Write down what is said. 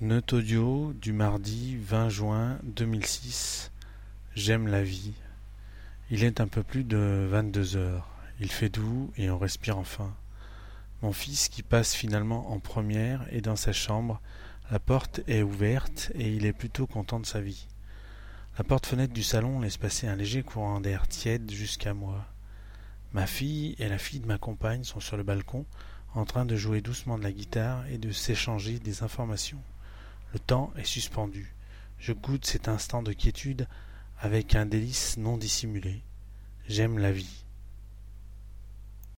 Note audio du mardi 20 juin 2006. J'aime la vie. Il est un peu plus de 22 heures. Il fait doux et on respire enfin. Mon fils, qui passe finalement en première, est dans sa chambre. La porte est ouverte et il est plutôt content de sa vie. La porte-fenêtre du salon laisse passer un léger courant d'air tiède jusqu'à moi. Ma fille et la fille de ma compagne sont sur le balcon en train de jouer doucement de la guitare et de s'échanger des informations. Le temps est suspendu. Je goûte cet instant de quiétude avec un délice non dissimulé. J'aime la vie.